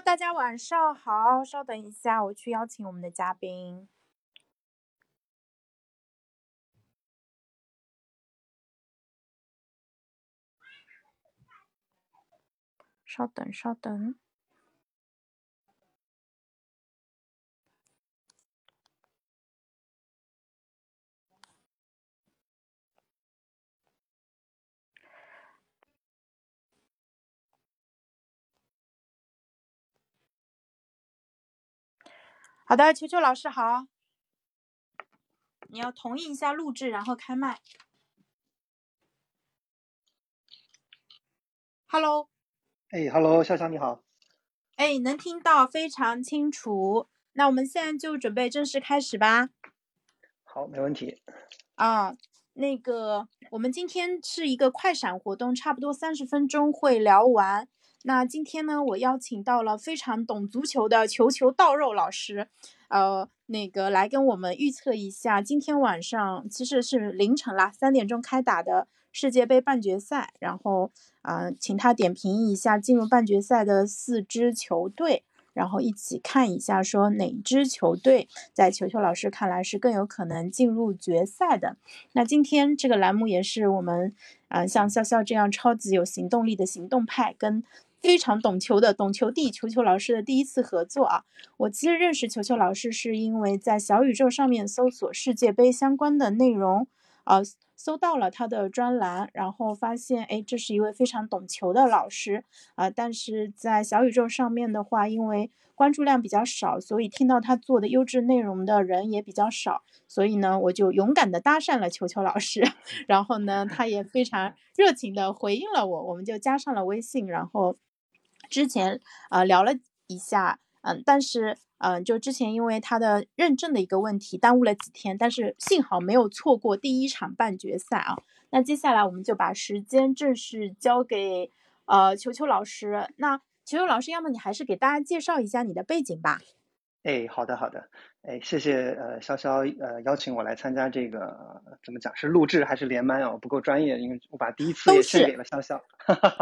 大家晚上好，稍等一下，我去邀请我们的嘉宾。稍等，稍等。好的，球球老师好，你要同意一下录制，然后开麦。Hello，哎，Hello，笑笑你好。哎，能听到，非常清楚。那我们现在就准备正式开始吧。好，没问题。啊，那个，我们今天是一个快闪活动，差不多三十分钟会聊完。那今天呢，我邀请到了非常懂足球的球球倒肉老师，呃，那个来跟我们预测一下今天晚上其实是凌晨啦，三点钟开打的世界杯半决赛，然后啊，请他点评一下进入半决赛的四支球队，然后一起看一下说哪支球队在球球老师看来是更有可能进入决赛的。那今天这个栏目也是我们啊，像笑笑这样超级有行动力的行动派跟。非常懂球的懂球帝球球老师的第一次合作啊！我其实认识球球老师是因为在小宇宙上面搜索世界杯相关的内容，啊，搜到了他的专栏，然后发现哎，这是一位非常懂球的老师啊！但是在小宇宙上面的话，因为关注量比较少，所以听到他做的优质内容的人也比较少，所以呢，我就勇敢的搭讪了球球老师，然后呢，他也非常热情的回应了我，我们就加上了微信，然后。之前啊聊了一下，嗯，但是嗯，就之前因为他的认证的一个问题耽误了几天，但是幸好没有错过第一场半决赛啊。那接下来我们就把时间正式交给呃球球老师。那球球老师，要么你还是给大家介绍一下你的背景吧。哎，好的好的，哎，谢谢呃潇潇呃邀请我来参加这个怎么讲是录制还是连麦啊？我不够专业，因为我把第一次也献给了潇潇。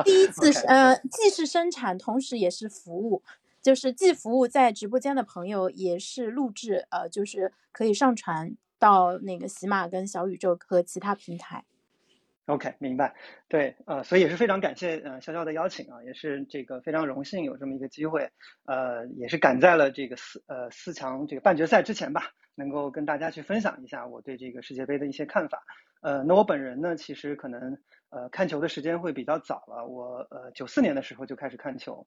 第一次 是呃既是生产，同时也是服务，就是既服务在直播间的朋友，也是录制呃就是可以上传到那个喜马跟小宇宙和其他平台。OK，明白。对，呃，所以也是非常感谢呃潇潇的邀请啊，也是这个非常荣幸有这么一个机会，呃，也是赶在了这个四呃四强这个半决赛之前吧，能够跟大家去分享一下我对这个世界杯的一些看法。呃，那我本人呢，其实可能呃看球的时间会比较早了，我呃九四年的时候就开始看球，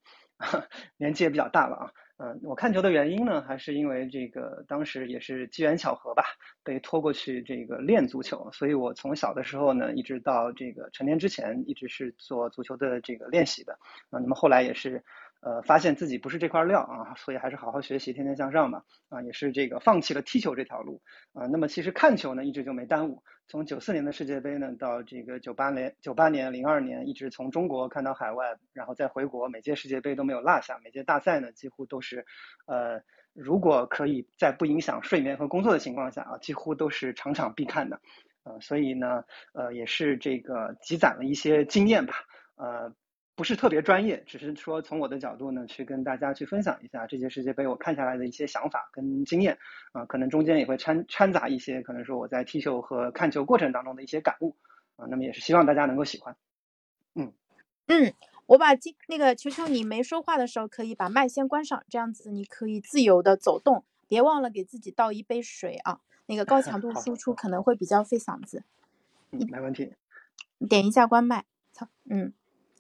年纪也比较大了啊。嗯，我看球的原因呢，还是因为这个当时也是机缘巧合吧，被拖过去这个练足球，所以我从小的时候呢，一直到这个成年之前，一直是做足球的这个练习的。啊，那么后来也是。呃，发现自己不是这块料啊，所以还是好好学习，天天向上嘛。啊，也是这个放弃了踢球这条路啊。那么其实看球呢，一直就没耽误。从九四年的世界杯呢，到这个九八年、九八年、零二年，一直从中国看到海外，然后再回国，每届世界杯都没有落下，每届大赛呢几乎都是，呃，如果可以在不影响睡眠和工作的情况下啊，几乎都是场场必看的。呃，所以呢，呃，也是这个积攒了一些经验吧，呃。不是特别专业，只是说从我的角度呢，去跟大家去分享一下这届世界杯我看下来的一些想法跟经验啊，可能中间也会掺掺杂一些，可能说我在踢球和看球过程当中的一些感悟啊，那么也是希望大家能够喜欢。嗯嗯，我把今那个球球，你没说话的时候可以把麦先关上，这样子你可以自由的走动，别忘了给自己倒一杯水啊，那个高强度输出可能会比较费嗓子。嗯，没问题。点一下关麦，操，嗯。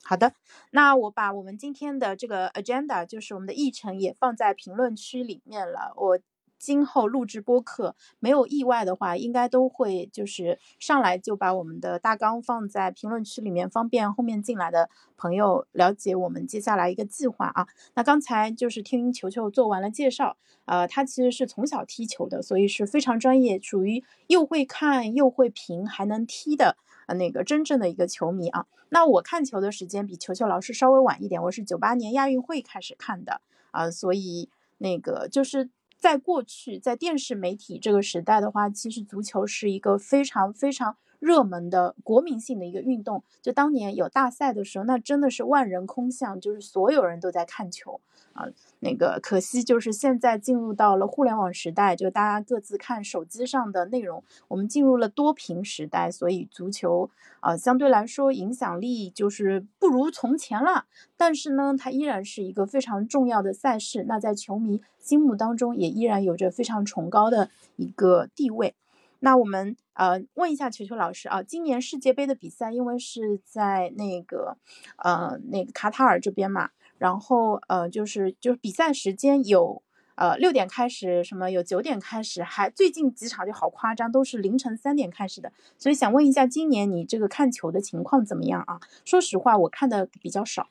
好的，那我把我们今天的这个 agenda，就是我们的议程也放在评论区里面了。我今后录制播客，没有意外的话，应该都会就是上来就把我们的大纲放在评论区里面，方便后面进来的朋友了解我们接下来一个计划啊。那刚才就是听球球做完了介绍，呃，他其实是从小踢球的，所以是非常专业，属于又会看又会评还能踢的。呃，那个真正的一个球迷啊，那我看球的时间比球球老师稍微晚一点，我是九八年亚运会开始看的啊，所以那个就是在过去在电视媒体这个时代的话，其实足球是一个非常非常热门的国民性的一个运动。就当年有大赛的时候，那真的是万人空巷，就是所有人都在看球啊。那个可惜就是现在进入到了互联网时代，就大家各自看手机上的内容，我们进入了多屏时代，所以足球啊相对来说影响力就是不如从前了。但是呢，它依然是一个非常重要的赛事，那在球迷心目当中也依然有着非常崇高的一个地位。那我们呃问一下球球老师啊，今年世界杯的比赛因为是在那个呃那个卡塔尔这边嘛，然后呃就是就是比赛时间有呃六点开始，什么有九点开始，还最近几场就好夸张，都是凌晨三点开始的。所以想问一下，今年你这个看球的情况怎么样啊？说实话，我看的比较少。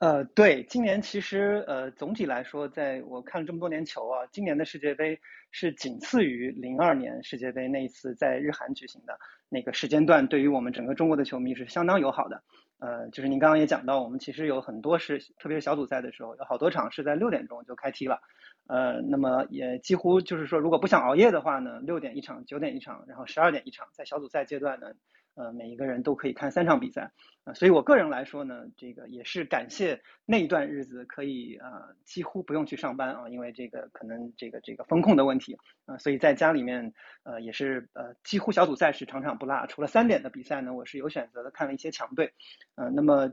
呃，对，今年其实呃总体来说，在我看了这么多年球啊，今年的世界杯是仅次于零二年世界杯那一次在日韩举行的那个时间段，对于我们整个中国的球迷是相当友好的。呃，就是您刚刚也讲到，我们其实有很多是，特别是小组赛的时候，有好多场是在六点钟就开踢了。呃，那么也几乎就是说，如果不想熬夜的话呢，六点一场，九点一场，然后十二点一场，在小组赛阶段呢。呃，每一个人都可以看三场比赛，啊，所以我个人来说呢，这个也是感谢那一段日子可以呃几乎不用去上班啊，因为这个可能这个这个风控的问题啊，所以在家里面呃也是呃几乎小组赛是场场不落，除了三点的比赛呢，我是有选择的看了一些强队，呃，那么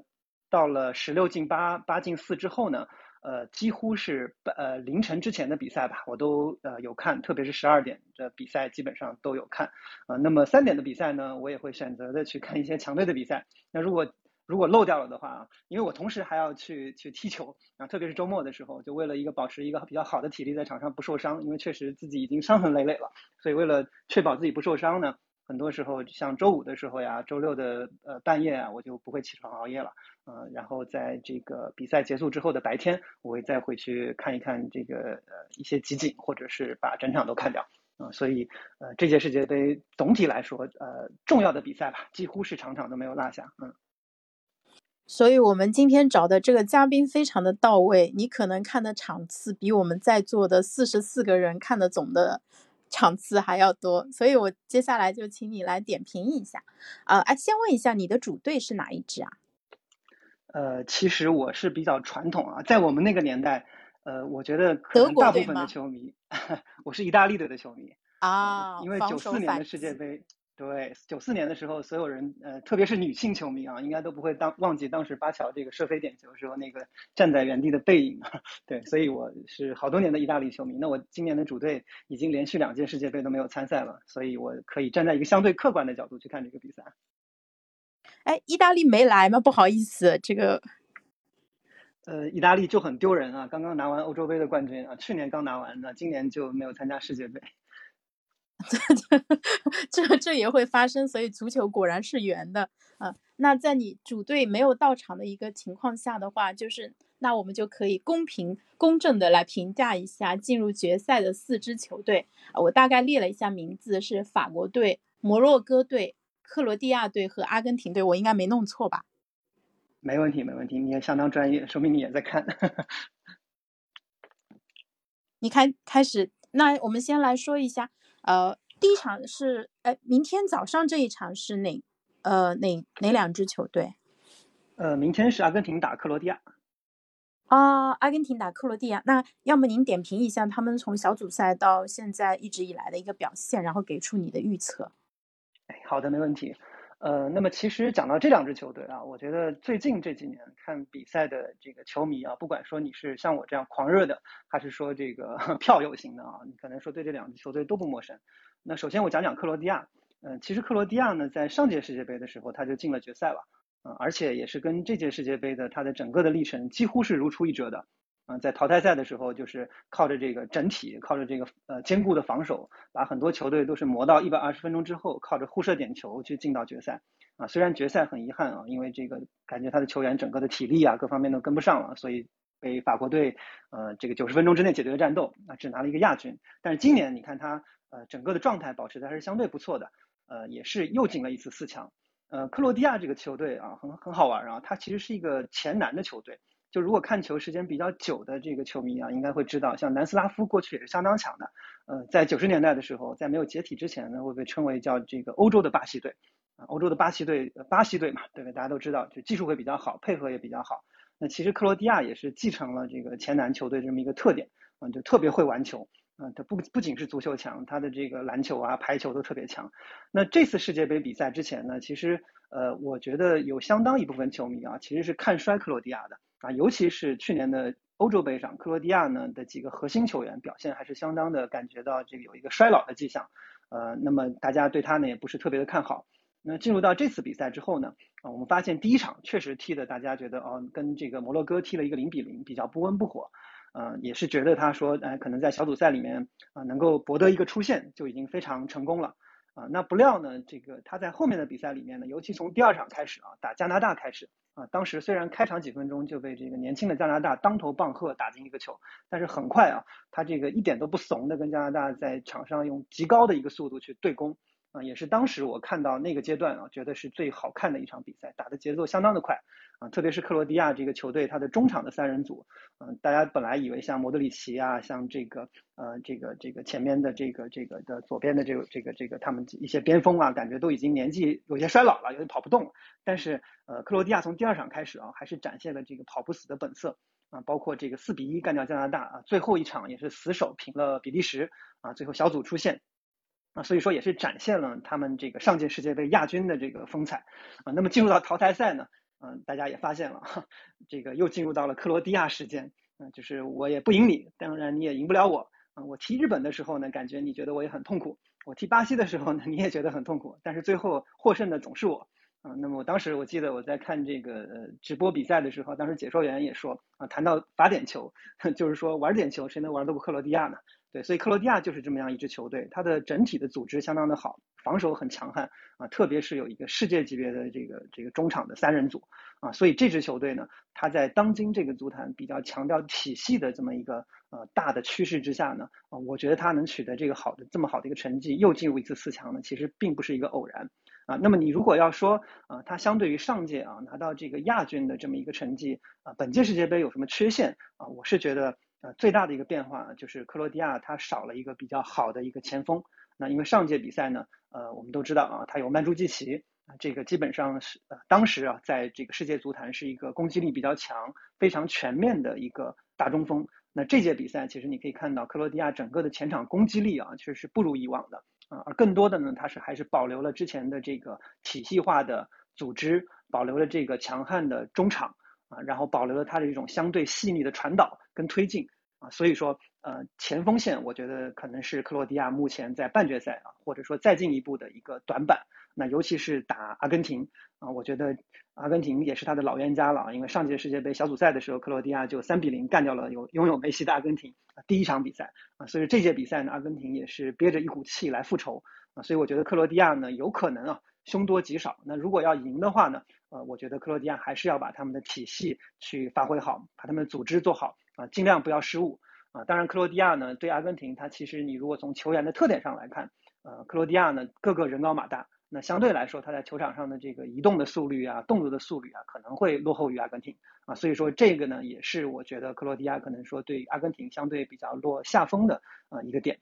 到了十六进八八进四之后呢。呃，几乎是呃凌晨之前的比赛吧，我都呃有看，特别是十二点的比赛基本上都有看。呃，那么三点的比赛呢，我也会选择的去看一些强队的比赛。那如果如果漏掉了的话啊，因为我同时还要去去踢球啊，特别是周末的时候，就为了一个保持一个比较好的体力在场上不受伤，因为确实自己已经伤痕累累了，所以为了确保自己不受伤呢。很多时候，像周五的时候呀，周六的呃半夜啊，我就不会起床熬夜了，呃，然后在这个比赛结束之后的白天，我会再回去看一看这个呃一些集锦，或者是把整场都看掉，啊，所以呃这届世界杯总体来说，呃重要的比赛吧，几乎是场场都没有落下，嗯。所以我们今天找的这个嘉宾非常的到位，你可能看的场次比我们在座的四十四个人看的总的。场次还要多，所以我接下来就请你来点评一下。呃，哎，先问一下你的主队是哪一支啊？呃，其实我是比较传统啊，在我们那个年代，呃，我觉得可能大部分的球迷，我是意大利队的球迷啊，因为九四年的世界杯。对，九四年的时候，所有人，呃，特别是女性球迷啊，应该都不会当忘记当时巴乔这个射飞点球时候那个站在原地的背影。对，所以我是好多年的意大利球迷。那我今年的主队已经连续两届世界杯都没有参赛了，所以我可以站在一个相对客观的角度去看这个比赛。哎，意大利没来吗？不好意思，这个，呃，意大利就很丢人啊，刚刚拿完欧洲杯的冠军啊，去年刚拿完的，今年就没有参加世界杯。这这这也会发生，所以足球果然是圆的啊。那在你主队没有到场的一个情况下的话，就是那我们就可以公平公正的来评价一下进入决赛的四支球队。我大概列了一下名字，是法国队、摩洛哥队、克罗地亚队和阿根廷队。我应该没弄错吧？没问题，没问题，你也相当专业，说明你也在看。你开开始，那我们先来说一下。呃，第一场是，哎，明天早上这一场是哪，呃，哪哪两支球队？呃，明天是阿根廷打克罗地亚。啊，阿根廷打克罗地亚，那要么您点评一下他们从小组赛到现在一直以来的一个表现，然后给出你的预测。哎，好的，没问题。呃，那么其实讲到这两支球队啊，我觉得最近这几年看比赛的这个球迷啊，不管说你是像我这样狂热的，还是说这个 票友型的啊，你可能说对这两支球队都不陌生。那首先我讲讲克罗地亚，嗯，其实克罗地亚呢，在上届世界杯的时候他就进了决赛了，嗯，而且也是跟这届世界杯的它的整个的历程几乎是如出一辙的。嗯，在淘汰赛的时候，就是靠着这个整体，靠着这个呃坚固的防守，把很多球队都是磨到一百二十分钟之后，靠着互射点球去进到决赛。啊，虽然决赛很遗憾啊，因为这个感觉他的球员整个的体力啊各方面都跟不上了，所以被法国队呃这个九十分钟之内解决了战斗，啊只拿了一个亚军。但是今年你看他呃整个的状态保持的还是相对不错的，呃也是又进了一次四强。呃，克罗地亚这个球队啊很很好玩啊，它其实是一个前南的球队。就如果看球时间比较久的这个球迷啊，应该会知道，像南斯拉夫过去也是相当强的。呃，在九十年代的时候，在没有解体之前呢，会被称为叫这个欧洲的巴西队啊，欧洲的巴西队，巴西队嘛，对不对？大家都知道，就技术会比较好，配合也比较好。那其实克罗地亚也是继承了这个前南球队这么一个特点啊，就特别会玩球。啊，它不不仅是足球强，它的这个篮球啊、排球都特别强。那这次世界杯比赛之前呢，其实呃，我觉得有相当一部分球迷啊，其实是看衰克罗地亚的啊，尤其是去年的欧洲杯上，克罗地亚呢的几个核心球员表现还是相当的，感觉到这个有一个衰老的迹象。呃，那么大家对他呢也不是特别的看好。那进入到这次比赛之后呢，啊，我们发现第一场确实踢的大家觉得哦，跟这个摩洛哥踢了一个零比零，比较不温不火。呃，也是觉得他说，呃，可能在小组赛里面啊，能够博得一个出线就已经非常成功了啊。那不料呢，这个他在后面的比赛里面呢，尤其从第二场开始啊，打加拿大开始啊，当时虽然开场几分钟就被这个年轻的加拿大当头棒喝打进一个球，但是很快啊，他这个一点都不怂的跟加拿大在场上用极高的一个速度去对攻也是当时我看到那个阶段啊，觉得是最好看的一场比赛，打的节奏相当的快。啊，特别是克罗地亚这个球队，他的中场的三人组，嗯，大家本来以为像莫德里奇啊，像这个呃这个这个前面的这个这个的左边的这个这个这个他们一些边锋啊，感觉都已经年纪有些衰老了，有点跑不动。但是呃，克罗地亚从第二场开始啊，还是展现了这个跑不死的本色啊，包括这个四比一干掉加拿大啊，最后一场也是死守平了比利时啊，最后小组出线啊，所以说也是展现了他们这个上届世界杯亚军的这个风采啊。那么进入到淘汰赛呢？嗯，大家也发现了，这个又进入到了克罗地亚时间，嗯，就是我也不赢你，当然你也赢不了我，啊，我踢日本的时候呢，感觉你觉得我也很痛苦，我踢巴西的时候呢，你也觉得很痛苦，但是最后获胜的总是我，啊，那么我当时我记得我在看这个呃直播比赛的时候，当时解说员也说，啊，谈到罚点球，就是说玩点球谁能玩得过克罗地亚呢？对，所以克罗地亚就是这么样一支球队，它的整体的组织相当的好，防守很强悍啊，特别是有一个世界级别的这个这个中场的三人组啊，所以这支球队呢，它在当今这个足坛比较强调体系的这么一个呃大的趋势之下呢，啊，我觉得它能取得这个好的这么好的一个成绩，又进入一次四强呢，其实并不是一个偶然啊。那么你如果要说啊，它相对于上届啊拿到这个亚军的这么一个成绩啊，本届世界杯有什么缺陷啊？我是觉得。呃，最大的一个变化就是克罗地亚它少了一个比较好的一个前锋。那因为上届比赛呢，呃，我们都知道啊，他有曼朱基奇，这个基本上是呃当时啊，在这个世界足坛是一个攻击力比较强、非常全面的一个大中锋。那这届比赛其实你可以看到克罗地亚整个的前场攻击力啊，其实是不如以往的啊，而更多的呢，它是还是保留了之前的这个体系化的组织，保留了这个强悍的中场。啊，然后保留了他的一种相对细腻的传导跟推进啊，所以说呃前锋线我觉得可能是克罗地亚目前在半决赛啊，或者说再进一步的一个短板。那尤其是打阿根廷啊，我觉得阿根廷也是他的老冤家了，因为上届世界杯小组赛的时候，克罗地亚就三比零干掉了有拥有梅西的阿根廷，第一场比赛啊，所以这届比赛呢，阿根廷也是憋着一股气来复仇啊，所以我觉得克罗地亚呢有可能啊。凶多吉少。那如果要赢的话呢？呃，我觉得克罗地亚还是要把他们的体系去发挥好，把他们的组织做好啊，尽量不要失误啊。当然，克罗地亚呢对阿根廷，它其实你如果从球员的特点上来看，呃，克罗地亚呢个个人高马大，那相对来说，他在球场上的这个移动的速率啊、动作的速率啊，可能会落后于阿根廷啊。所以说这个呢，也是我觉得克罗地亚可能说对阿根廷相对比较落下风的啊一个点。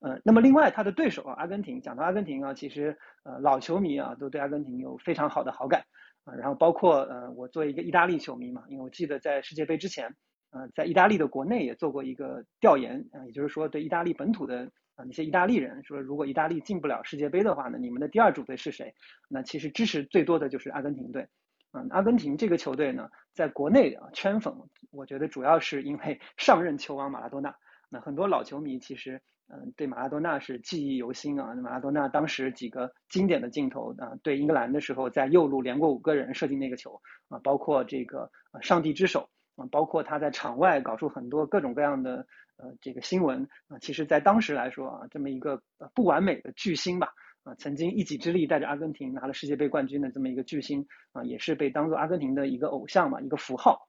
呃，那么另外他的对手啊，阿根廷，讲到阿根廷啊，其实呃老球迷啊都对阿根廷有非常好的好感啊，然后包括呃我作为一个意大利球迷嘛，因为我记得在世界杯之前，呃在意大利的国内也做过一个调研啊，也就是说对意大利本土的啊那些意大利人说，如果意大利进不了世界杯的话呢，你们的第二主队是谁？那其实支持最多的就是阿根廷队，嗯，阿根廷这个球队呢，在国内啊圈粉，我觉得主要是因为 上任球王马拉多纳，那很多老球迷其实。嗯，对马拉多纳是记忆犹新啊。马拉多纳当时几个经典的镜头啊，对英格兰的时候在右路连过五个人射进那个球啊，包括这个上帝之手啊，包括他在场外搞出很多各种各样的呃这个新闻啊。其实，在当时来说啊，这么一个不完美的巨星吧啊，曾经一己之力带着阿根廷拿了世界杯冠军的这么一个巨星啊，也是被当做阿根廷的一个偶像嘛，一个符号。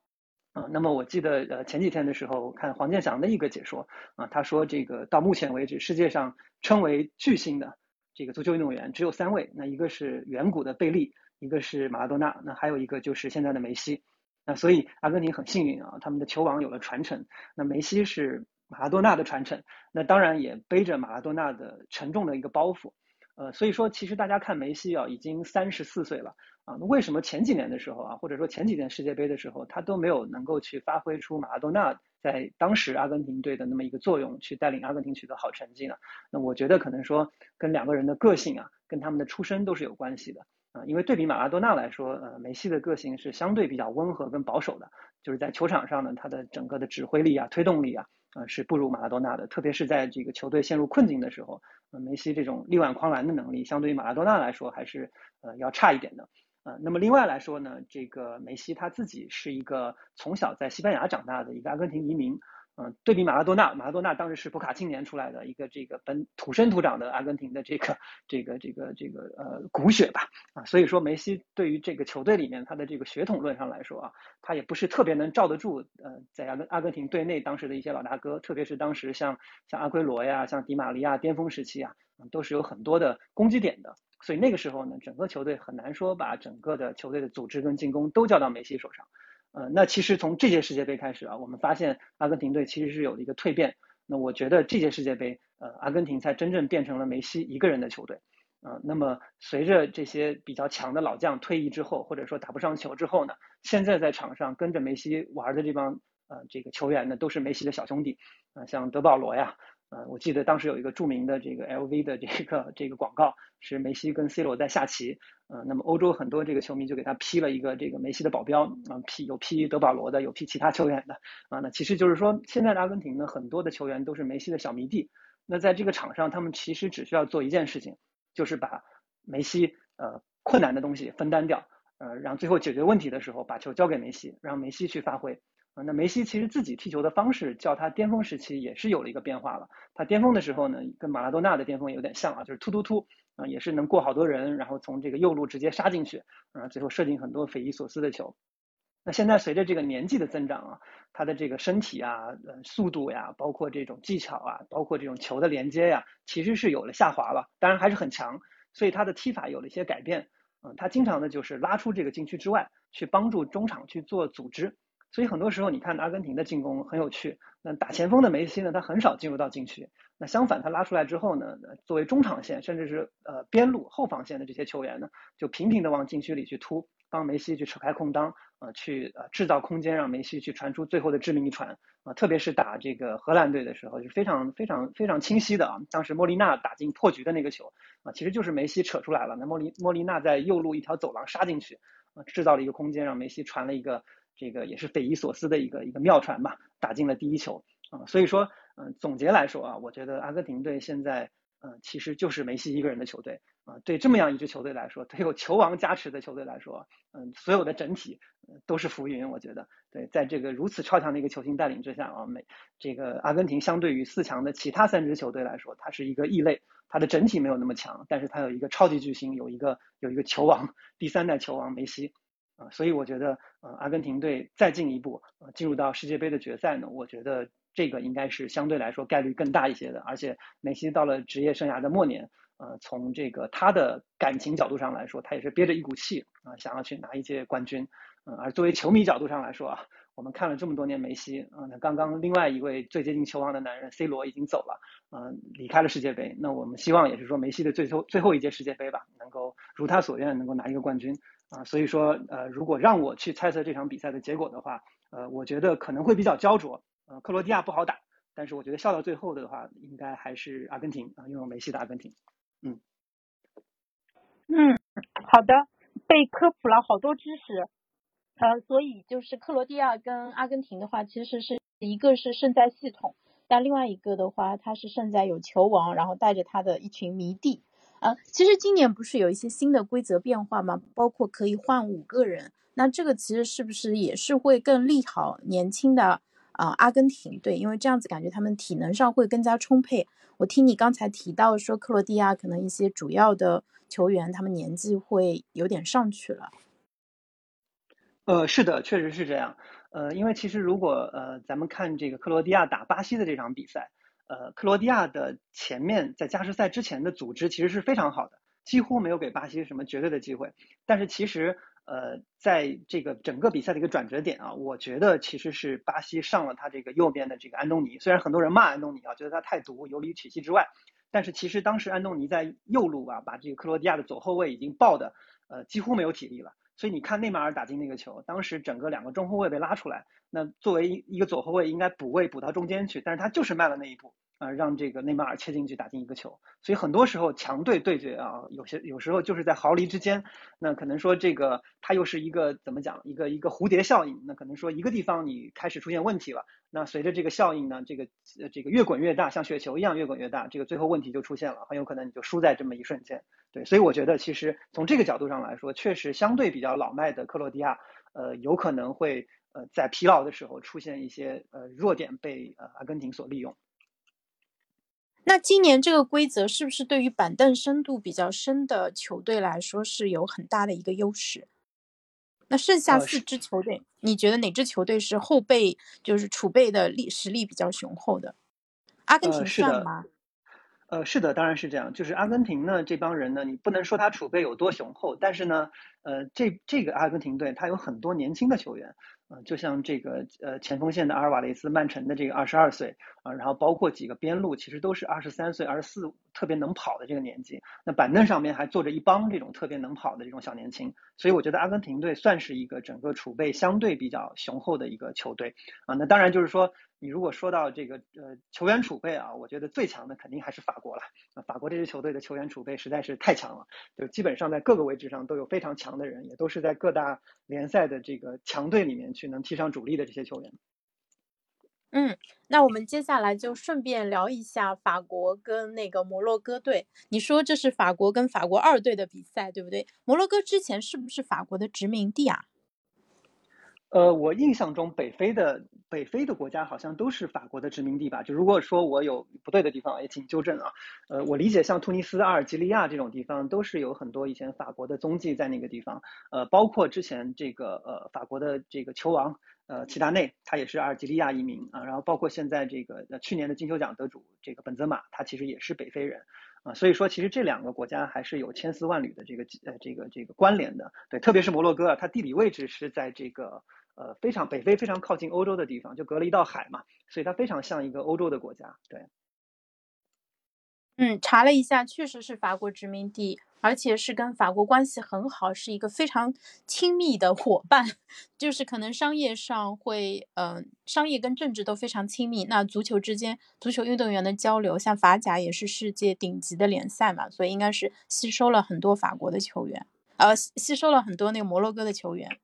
啊，那么我记得呃前几天的时候看黄健翔的一个解说啊，他说这个到目前为止世界上称为巨星的这个足球运动员只有三位，那一个是远古的贝利，一个是马拉多纳，那还有一个就是现在的梅西那所以阿根廷很幸运啊，他们的球王有了传承。那梅西是马拉多纳的传承，那当然也背着马拉多纳的沉重的一个包袱。呃，所以说其实大家看梅西啊，已经三十四岁了啊，那为什么前几年的时候啊，或者说前几年世界杯的时候，他都没有能够去发挥出马拉多纳在当时阿根廷队的那么一个作用，去带领阿根廷取得好成绩呢？那我觉得可能说跟两个人的个性啊，跟他们的出身都是有关系的啊，因为对比马拉多纳来说，呃，梅西的个性是相对比较温和跟保守的，就是在球场上呢，他的整个的指挥力啊、推动力啊。呃，是不如马拉多纳的，特别是在这个球队陷入困境的时候，呃，梅西这种力挽狂澜的能力，相对于马拉多纳来说，还是呃要差一点的。呃，那么另外来说呢，这个梅西他自己是一个从小在西班牙长大的一个阿根廷移民。嗯，对比马拉多纳，马拉多纳当时是博卡青年出来的一个这个本土生土长的阿根廷的这个这个这个这个呃骨血吧啊，所以说梅西对于这个球队里面他的这个血统论上来说啊，他也不是特别能罩得住呃在阿根阿根廷队内当时的一些老大哥，特别是当时像像阿圭罗呀，像迪玛利亚巅峰时期啊，都是有很多的攻击点的，所以那个时候呢，整个球队很难说把整个的球队的组织跟进攻都交到梅西手上。呃，那其实从这届世界杯开始啊，我们发现阿根廷队其实是有一个蜕变。那我觉得这届世界杯，呃，阿根廷才真正变成了梅西一个人的球队。呃，那么随着这些比较强的老将退役之后，或者说打不上球之后呢，现在在场上跟着梅西玩的这帮呃这个球员呢，都是梅西的小兄弟。啊，像德保罗呀。呃，我记得当时有一个著名的这个 LV 的这个这个广告，是梅西跟 C 罗在下棋。呃，那么欧洲很多这个球迷就给他 P 了一个这个梅西的保镖啊，P 有 P 德保罗的，有 P 其他球员的啊。那其实就是说，现在的阿根廷呢，很多的球员都是梅西的小迷弟。那在这个场上，他们其实只需要做一件事情，就是把梅西呃困难的东西分担掉，呃，让最后解决问题的时候把球交给梅西，让梅西去发挥。啊，那梅西其实自己踢球的方式，叫他巅峰时期也是有了一个变化了。他巅峰的时候呢，跟马拉多纳的巅峰有点像啊，就是突突突啊，也是能过好多人，然后从这个右路直接杀进去，啊，最后射进很多匪夷所思的球。那现在随着这个年纪的增长啊，他的这个身体啊、速度呀，包括这种技巧啊，包括这种球的连接呀，其实是有了下滑了。当然还是很强，所以他的踢法有了一些改变。嗯，他经常的就是拉出这个禁区之外，去帮助中场去做组织。所以很多时候，你看阿根廷的进攻很有趣。那打前锋的梅西呢，他很少进入到禁区。那相反，他拉出来之后呢，作为中场线甚至是呃边路后防线的这些球员呢，就频频的往禁区里去突，帮梅西去扯开空当，呃，去呃制造空间，让梅西去传出最后的致命一传。啊，特别是打这个荷兰队的时候，就是非常非常非常清晰的啊。当时莫莉娜打进破局的那个球啊，其实就是梅西扯出来了。那莫莉莫莉娜在右路一条走廊杀进去，啊，制造了一个空间，让梅西传了一个。这个也是匪夷所思的一个一个妙传吧，打进了第一球啊，所以说，嗯，总结来说啊，我觉得阿根廷队现在，嗯，其实就是梅西一个人的球队啊，对这么样一支球队来说，对有球王加持的球队来说，嗯，所有的整体都是浮云，我觉得，对，在这个如此超强的一个球星带领之下啊，美这个阿根廷相对于四强的其他三支球队来说，它是一个异类，它的整体没有那么强，但是它有一个超级巨星，有一个有一个球王，第三代球王梅西。啊，所以我觉得，呃，阿根廷队再进一步，呃，进入到世界杯的决赛呢，我觉得这个应该是相对来说概率更大一些的。而且梅西到了职业生涯的末年，呃，从这个他的感情角度上来说，他也是憋着一股气啊，想要去拿一届冠军。嗯，而作为球迷角度上来说啊，我们看了这么多年梅西，啊，那刚刚另外一位最接近球王的男人 C 罗已经走了，嗯，离开了世界杯。那我们希望也是说梅西的最后最后一届世界杯吧，能够如他所愿，能够拿一个冠军。啊，所以说，呃，如果让我去猜测这场比赛的结果的话，呃，我觉得可能会比较焦灼。呃，克罗地亚不好打，但是我觉得笑到最后的话，应该还是阿根廷啊，拥有梅西的阿根廷。嗯，嗯，好的，被科普了好多知识。呃，所以就是克罗地亚跟阿根廷的话，其实是一个是胜在系统，但另外一个的话，它是胜在有球王，然后带着他的一群迷弟。啊，其实今年不是有一些新的规则变化吗？包括可以换五个人，那这个其实是不是也是会更利好年轻的啊阿根廷队？因为这样子感觉他们体能上会更加充沛。我听你刚才提到说克罗地亚可能一些主要的球员他们年纪会有点上去了。呃，是的，确实是这样。呃，因为其实如果呃咱们看这个克罗地亚打巴西的这场比赛。呃，克罗地亚的前面在加时赛之前的组织其实是非常好的，几乎没有给巴西什么绝对的机会。但是其实，呃，在这个整个比赛的一个转折点啊，我觉得其实是巴西上了他这个右边的这个安东尼。虽然很多人骂安东尼啊，觉得他太毒，游离体系之外，但是其实当时安东尼在右路啊，把这个克罗地亚的左后卫已经爆的呃几乎没有体力了。所以你看内马尔打进那个球，当时整个两个中后卫被拉出来，那作为一一个左后卫应该补位补到中间去，但是他就是慢了那一步。啊，让这个内马尔切进去打进一个球，所以很多时候强队对决啊，有些有时候就是在毫厘之间。那可能说这个它又是一个怎么讲？一个一个蝴蝶效应。那可能说一个地方你开始出现问题了，那随着这个效应呢，这个这个越滚越大，像雪球一样越滚越大，这个最后问题就出现了，很有可能你就输在这么一瞬间。对，所以我觉得其实从这个角度上来说，确实相对比较老迈的克罗地亚，呃，有可能会呃在疲劳的时候出现一些呃弱点被呃阿根廷所利用。那今年这个规则是不是对于板凳深度比较深的球队来说是有很大的一个优势？那剩下四支球队，你觉得哪支球队是后备就是储备的力实力比较雄厚的？阿根廷算吗？呃，是的，当然是这样。就是阿根廷呢，这帮人呢，你不能说他储备有多雄厚，但是呢，呃，这这个阿根廷队他有很多年轻的球员。就像这个呃前锋线的阿尔瓦雷斯，曼城的这个二十二岁啊，然后包括几个边路，其实都是二十三岁、二十四，特别能跑的这个年纪。那板凳上面还坐着一帮这种特别能跑的这种小年轻，所以我觉得阿根廷队算是一个整个储备相对比较雄厚的一个球队啊。那当然就是说。你如果说到这个呃球员储备啊，我觉得最强的肯定还是法国了。法国这支球队的球员储备实在是太强了，就基本上在各个位置上都有非常强的人，也都是在各大联赛的这个强队里面去能踢上主力的这些球员。嗯，那我们接下来就顺便聊一下法国跟那个摩洛哥队。你说这是法国跟法国二队的比赛，对不对？摩洛哥之前是不是法国的殖民地啊？呃，我印象中北非的北非的国家好像都是法国的殖民地吧？就如果说我有不对的地方，也请纠正啊。呃，我理解像突尼斯、阿尔及利亚这种地方，都是有很多以前法国的踪迹在那个地方。呃，包括之前这个呃法国的这个球王呃齐达内，他也是阿尔及利亚移民啊。然后包括现在这个呃去年的金球奖得主这个本泽马，他其实也是北非人啊。所以说，其实这两个国家还是有千丝万缕的这个呃这个这个关联的。对，特别是摩洛哥啊，它地理位置是在这个。呃，非常北非非常靠近欧洲的地方，就隔了一道海嘛，所以它非常像一个欧洲的国家。对，嗯，查了一下，确实是法国殖民地，而且是跟法国关系很好，是一个非常亲密的伙伴，就是可能商业上会，嗯，商业跟政治都非常亲密。那足球之间，足球运动员的交流，像法甲也是世界顶级的联赛嘛，所以应该是吸收了很多法国的球员，呃，吸收了很多那个摩洛哥的球员。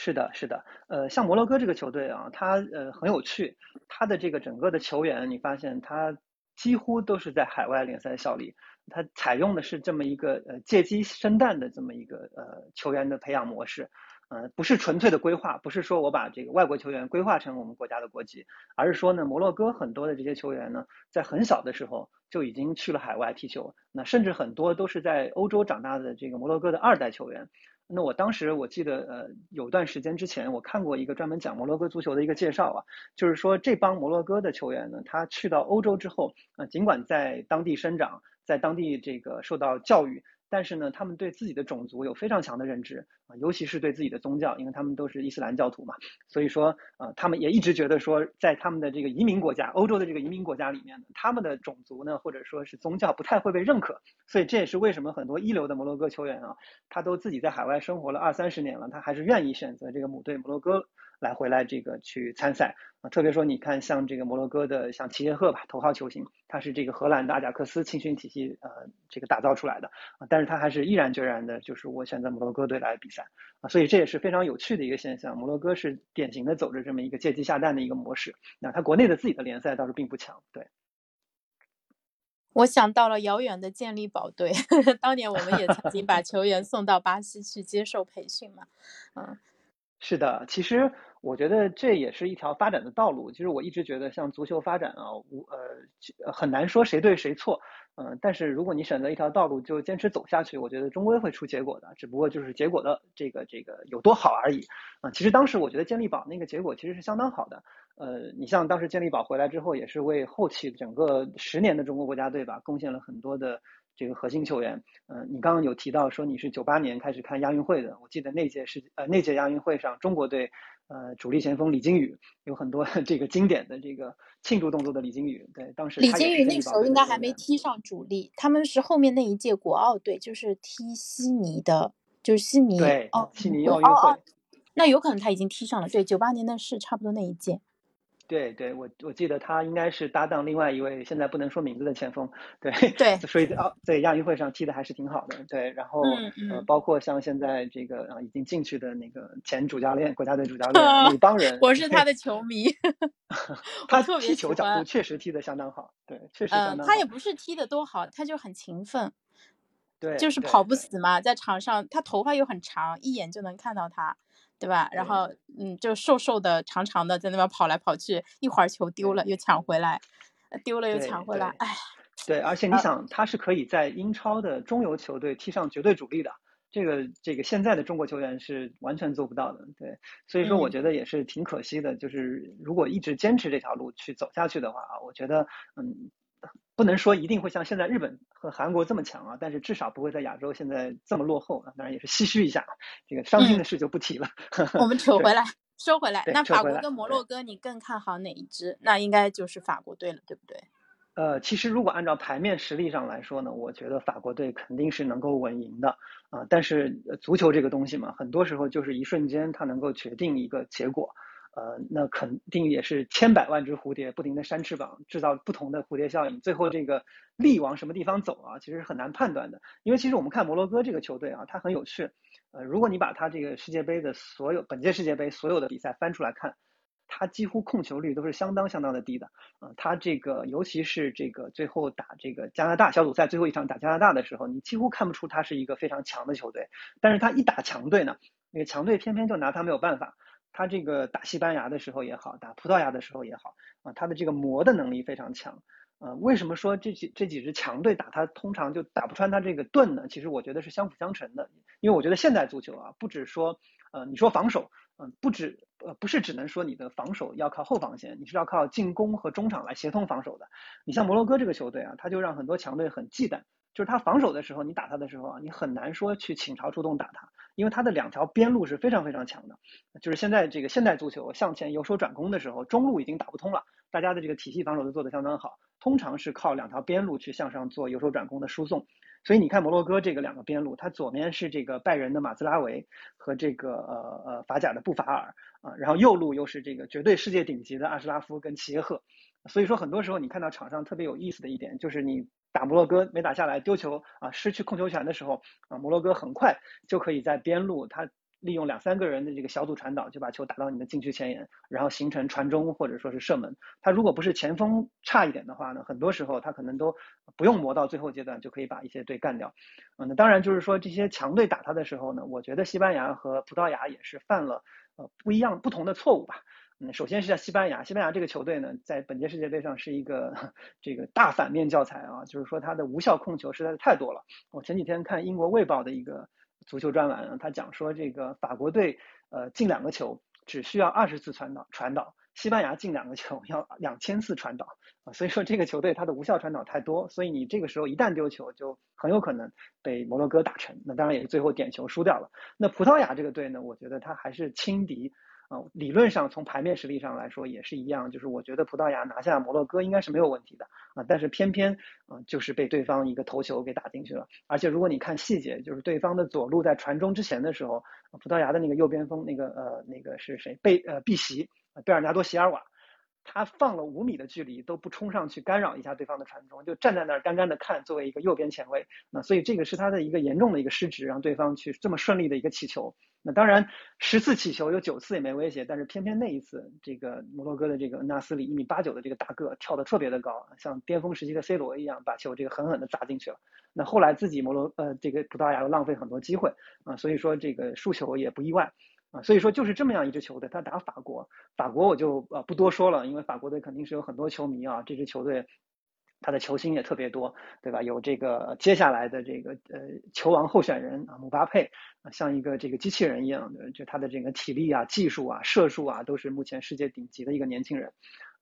是的，是的，呃，像摩洛哥这个球队啊，它呃很有趣，它的这个整个的球员，你发现它几乎都是在海外联赛效力，它采用的是这么一个呃借鸡生蛋的这么一个呃球员的培养模式，呃，不是纯粹的规划，不是说我把这个外国球员规划成我们国家的国籍，而是说呢，摩洛哥很多的这些球员呢，在很小的时候就已经去了海外踢球，那甚至很多都是在欧洲长大的这个摩洛哥的二代球员。那我当时我记得，呃，有段时间之前我看过一个专门讲摩洛哥足球的一个介绍啊，就是说这帮摩洛哥的球员呢，他去到欧洲之后，呃，尽管在当地生长，在当地这个受到教育。但是呢，他们对自己的种族有非常强的认知啊，尤其是对自己的宗教，因为他们都是伊斯兰教徒嘛，所以说啊，他们也一直觉得说，在他们的这个移民国家，欧洲的这个移民国家里面，他们的种族呢，或者说是宗教不太会被认可，所以这也是为什么很多一流的摩洛哥球员啊，他都自己在海外生活了二三十年了，他还是愿意选择这个母队摩洛哥。来回来这个去参赛啊，特别说你看像这个摩洛哥的像齐耶赫吧，头号球星，他是这个荷兰的阿贾克斯青训体系呃这个打造出来的啊，但是他还是毅然决然的，就是我选择摩洛哥队来比赛啊，所以这也是非常有趣的一个现象。摩洛哥是典型的走着这么一个借鸡下蛋的一个模式，那他国内的自己的联赛倒是并不强。对，我想到了遥远的健力宝队，当年我们也曾经把球员送到巴西去接受培训嘛，嗯。是的，其实我觉得这也是一条发展的道路。其实我一直觉得，像足球发展啊，无呃很难说谁对谁错，嗯，但是如果你选择一条道路就坚持走下去，我觉得终归会出结果的，只不过就是结果的这个这个有多好而已。啊，其实当时我觉得健力宝那个结果其实是相当好的。呃，你像当时健力宝回来之后，也是为后期整个十年的中国国家队吧，贡献了很多的。这个核心球员。嗯，你刚刚有提到说你是九八年开始看亚运会的，我记得那届是呃那届亚运会上中国队呃主力前锋李金羽有很多 这个经典的这个庆祝动作的李金羽，对，当时李金羽那时候应该还没踢上主力，他们是后面那一届国奥队就是踢悉尼的，就是悉尼哦悉尼奥运会。那有可能他已经踢上了，对，九八年的是差不多那一届。对对，我我记得他应该是搭档另外一位现在不能说名字的前锋，对对，所以啊，在亚运会上踢的还是挺好的，对，然后呃，包括像现在这个啊已经进去的那个前主教练，国家队主教 练鲁邦人，我是他的球迷，他踢球角度确实踢的相当好，对，确实相当。他也不是踢的多好，他就很勤奋，对，就是跑不死嘛，在场上他头发又很长，一眼就能看到他。对吧？然后，嗯，就瘦瘦的、长长的，在那边跑来跑去，一会儿球丢了又抢回来，丢了又抢回来，哎。对，而且你想，他是可以在英超的中游球队踢上绝对主力的，这个这个现在的中国球员是完全做不到的。对，所以说我觉得也是挺可惜的，就是如果一直坚持这条路去走下去的话啊，我觉得，嗯。不能说一定会像现在日本和韩国这么强啊，但是至少不会在亚洲现在这么落后啊。当然也是唏嘘一下，这个伤心的事就不提了。我们扯回来，收回来。那法国跟摩洛哥，你更看好哪一支？那应该就是法国队了，对不对？呃，其实如果按照牌面实力上来说呢，我觉得法国队肯定是能够稳赢的啊。但是足球这个东西嘛，很多时候就是一瞬间它能够决定一个结果。呃，那肯定也是千百万只蝴蝶不停的扇翅膀，制造不同的蝴蝶效应，最后这个力往什么地方走啊，其实是很难判断的。因为其实我们看摩洛哥这个球队啊，它很有趣。呃，如果你把它这个世界杯的所有本届世界杯所有的比赛翻出来看，它几乎控球率都是相当相当的低的。呃，它这个尤其是这个最后打这个加拿大小组赛最后一场打加拿大的时候，你几乎看不出它是一个非常强的球队。但是它一打强队呢，那个强队偏偏就拿它没有办法。他这个打西班牙的时候也好，打葡萄牙的时候也好，啊，他的这个磨的能力非常强，呃，为什么说这几这几支强队打他通常就打不穿他这个盾呢？其实我觉得是相辅相成的，因为我觉得现代足球啊，不止说，呃，你说防守，嗯，不止，呃，不是只能说你的防守要靠后防线，你是要靠进攻和中场来协同防守的。你像摩洛哥这个球队啊，他就让很多强队很忌惮。就是他防守的时候，你打他的时候啊，你很难说去倾巢出动打他，因为他的两条边路是非常非常强的。就是现在这个现代足球向前由守转攻的时候，中路已经打不通了，大家的这个体系防守都做得相当好，通常是靠两条边路去向上做由守转攻的输送。所以你看摩洛哥这个两个边路，它左面是这个拜仁的马兹拉维和这个呃呃法甲的布法尔啊，然后右路又是这个绝对世界顶级的阿什拉夫跟齐耶赫。所以说很多时候你看到场上特别有意思的一点就是你。打摩洛哥没打下来，丢球啊，失去控球权的时候啊，摩洛哥很快就可以在边路，他利用两三个人的这个小组传导，就把球打到你的禁区前沿，然后形成传中或者说是射门。他如果不是前锋差一点的话呢，很多时候他可能都不用磨到最后阶段就可以把一些队干掉。嗯，那当然就是说这些强队打他的时候呢，我觉得西班牙和葡萄牙也是犯了呃不一样不同的错误吧。嗯，首先是在西班牙，西班牙这个球队呢，在本届世界杯上是一个这个大反面教材啊，就是说他的无效控球实在是太多了。我前几天看英国卫报的一个足球专栏，他讲说这个法国队呃进两个球只需要二十次传导传导，西班牙进两个球 要两千次传导啊，所以说这个球队它的无效传导太多，所以你这个时候一旦丢球就很有可能被摩洛哥打沉，那当然也是最后点球输掉了。那葡萄牙这个队呢，我觉得他还是轻敌。啊，理论上从牌面实力上来说也是一样，就是我觉得葡萄牙拿下摩洛哥应该是没有问题的啊，但是偏偏啊就是被对方一个头球给打进去了，而且如果你看细节，就是对方的左路在传中之前的时候，葡萄牙的那个右边锋那个呃那个是谁贝呃碧席贝尔纳多席尔瓦。他放了五米的距离都不冲上去干扰一下对方的传中，就站在那儿干干的看。作为一个右边前卫，那所以这个是他的一个严重的一个失职，让对方去这么顺利的一个起球。那当然十次起球有九次也没威胁，但是偏偏那一次，这个摩洛哥的这个纳斯里一米八九的这个大个跳得特别的高，像巅峰时期的 C 罗一样，把球这个狠狠的砸进去了。那后来自己摩洛呃这个葡萄牙又浪费很多机会啊，所以说这个输球也不意外。啊，所以说就是这么样一支球队，他打法国，法国我就呃不多说了，因为法国队肯定是有很多球迷啊，这支球队他的球星也特别多，对吧？有这个接下来的这个呃球王候选人啊，姆巴佩，像一个这个机器人一样的，就他的这个体力啊、技术啊、射术啊，都是目前世界顶级的一个年轻人。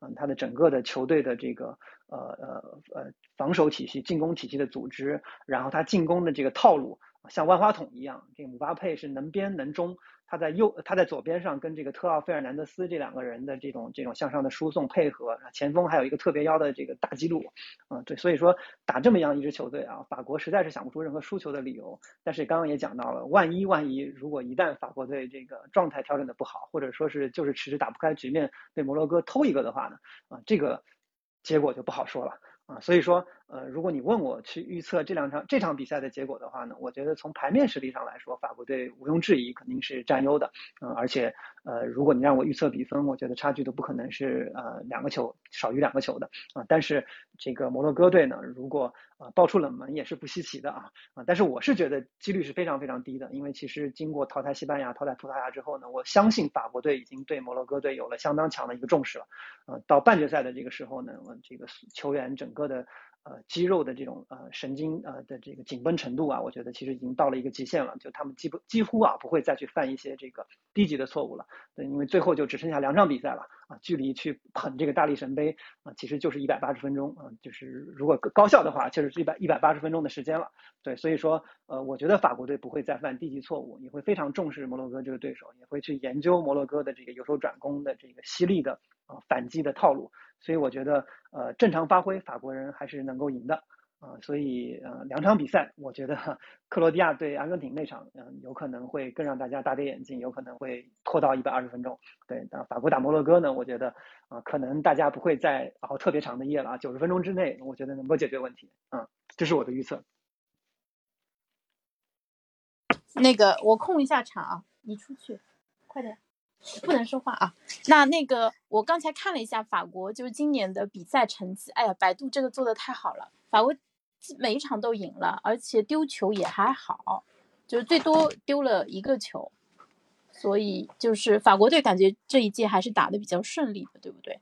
嗯，他的整个的球队的这个呃呃呃防守体系、进攻体系的组织，然后他进攻的这个套路像万花筒一样，这个姆巴佩是能边能中。他在右，他在左边上跟这个特奥费尔南德斯这两个人的这种这种向上的输送配合，前锋还有一个特别妖的这个大记录，啊，对，所以说打这么样一支球队啊，法国实在是想不出任何输球的理由。但是刚刚也讲到了，万一万一如果一旦法国队这个状态调整的不好，或者说是就是迟迟打不开局面，被摩洛哥偷一个的话呢，啊，这个结果就不好说了。啊，所以说，呃，如果你问我去预测这两场这场比赛的结果的话呢，我觉得从牌面实力上来说，法国队毋庸置疑肯定是占优的，嗯，而且，呃，如果你让我预测比分，我觉得差距都不可能是呃两个球少于两个球的，啊，但是这个摩洛哥队呢，如果啊爆出冷门也是不稀奇的啊，啊，但是我是觉得几率是非常非常低的，因为其实经过淘汰西班牙、淘汰葡萄牙之后呢，我相信法国队已经对摩洛哥队有了相当强的一个重视了，呃，到半决赛的这个时候呢，我这个球员整个的。呃，肌肉的这种呃神经呃的这个紧绷程度啊，我觉得其实已经到了一个极限了，就他们几不几乎啊不会再去犯一些这个低级的错误了，对，因为最后就只剩下两场比赛了啊，距离去捧这个大力神杯啊，其实就是一百八十分钟啊，就是如果高效的话，就是一百一百八十分钟的时间了，对，所以说呃，我觉得法国队不会再犯低级错误，也会非常重视摩洛哥这个对手，也会去研究摩洛哥的这个由守转攻的这个犀利的啊反击的套路。所以我觉得，呃，正常发挥，法国人还是能够赢的，啊，所以呃，两场比赛，我觉得 克罗地亚对阿根廷那场，嗯，有可能会更让大家大跌眼镜，有可能会拖到一百二十分钟。对，那法国打摩洛哥呢，我觉得啊，可能大家不会再熬特别长的夜了啊，九十分钟之内，我觉得能够解决问题。啊，这是我的预测。那个，我控一下场，你出去，快点。不能说话啊！那那个，我刚才看了一下法国，就是今年的比赛成绩。哎呀，百度这个做的太好了，法国每一场都赢了，而且丢球也还好，就是最多丢了一个球。所以就是法国队感觉这一届还是打的比较顺利的，对不对？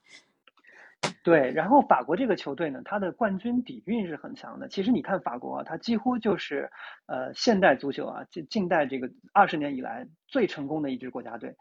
对。然后法国这个球队呢，它的冠军底蕴是很强的。其实你看法国啊，它几乎就是呃现代足球啊，近近代这个二十年以来最成功的一支国家队。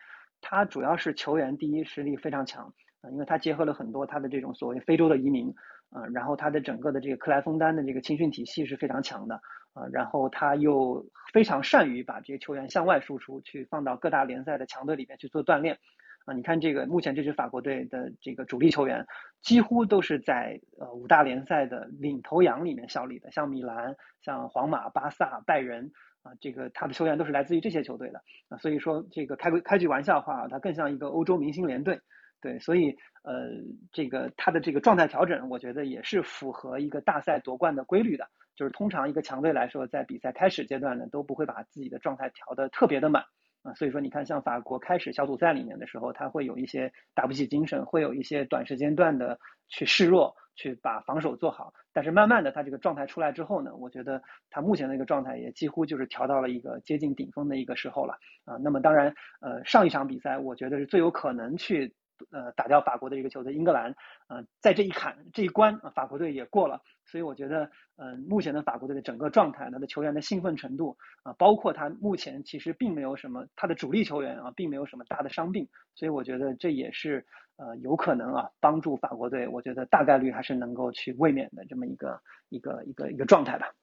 他主要是球员第一实力非常强啊，因为他结合了很多他的这种所谓非洲的移民啊，然后他的整个的这个克莱枫丹的这个青训体系是非常强的啊，然后他又非常善于把这些球员向外输出，去放到各大联赛的强队里面去做锻炼啊。你看这个目前这支法国队的这个主力球员，几乎都是在呃五大联赛的领头羊里面效力的，像米兰、像皇马、巴萨、拜仁。啊，这个他的球员都是来自于这些球队的啊，所以说这个开开句玩笑话，他更像一个欧洲明星联队，对，所以呃，这个他的这个状态调整，我觉得也是符合一个大赛夺冠的规律的，就是通常一个强队来说，在比赛开始阶段呢，都不会把自己的状态调得特别的满啊，所以说你看，像法国开始小组赛里面的时候，他会有一些打不起精神，会有一些短时间段的去示弱。去把防守做好，但是慢慢的他这个状态出来之后呢，我觉得他目前的一个状态也几乎就是调到了一个接近顶峰的一个时候了啊。那么当然，呃，上一场比赛我觉得是最有可能去呃打掉法国的一个球队英格兰呃，在这一坎这一关啊，法国队也过了，所以我觉得嗯，目前的法国队的整个状态，他的球员的兴奋程度啊，包括他目前其实并没有什么他的主力球员啊，并没有什么大的伤病，所以我觉得这也是。呃，有可能啊，帮助法国队，我觉得大概率还是能够去卫冕的这么一个一个一个一个状态吧。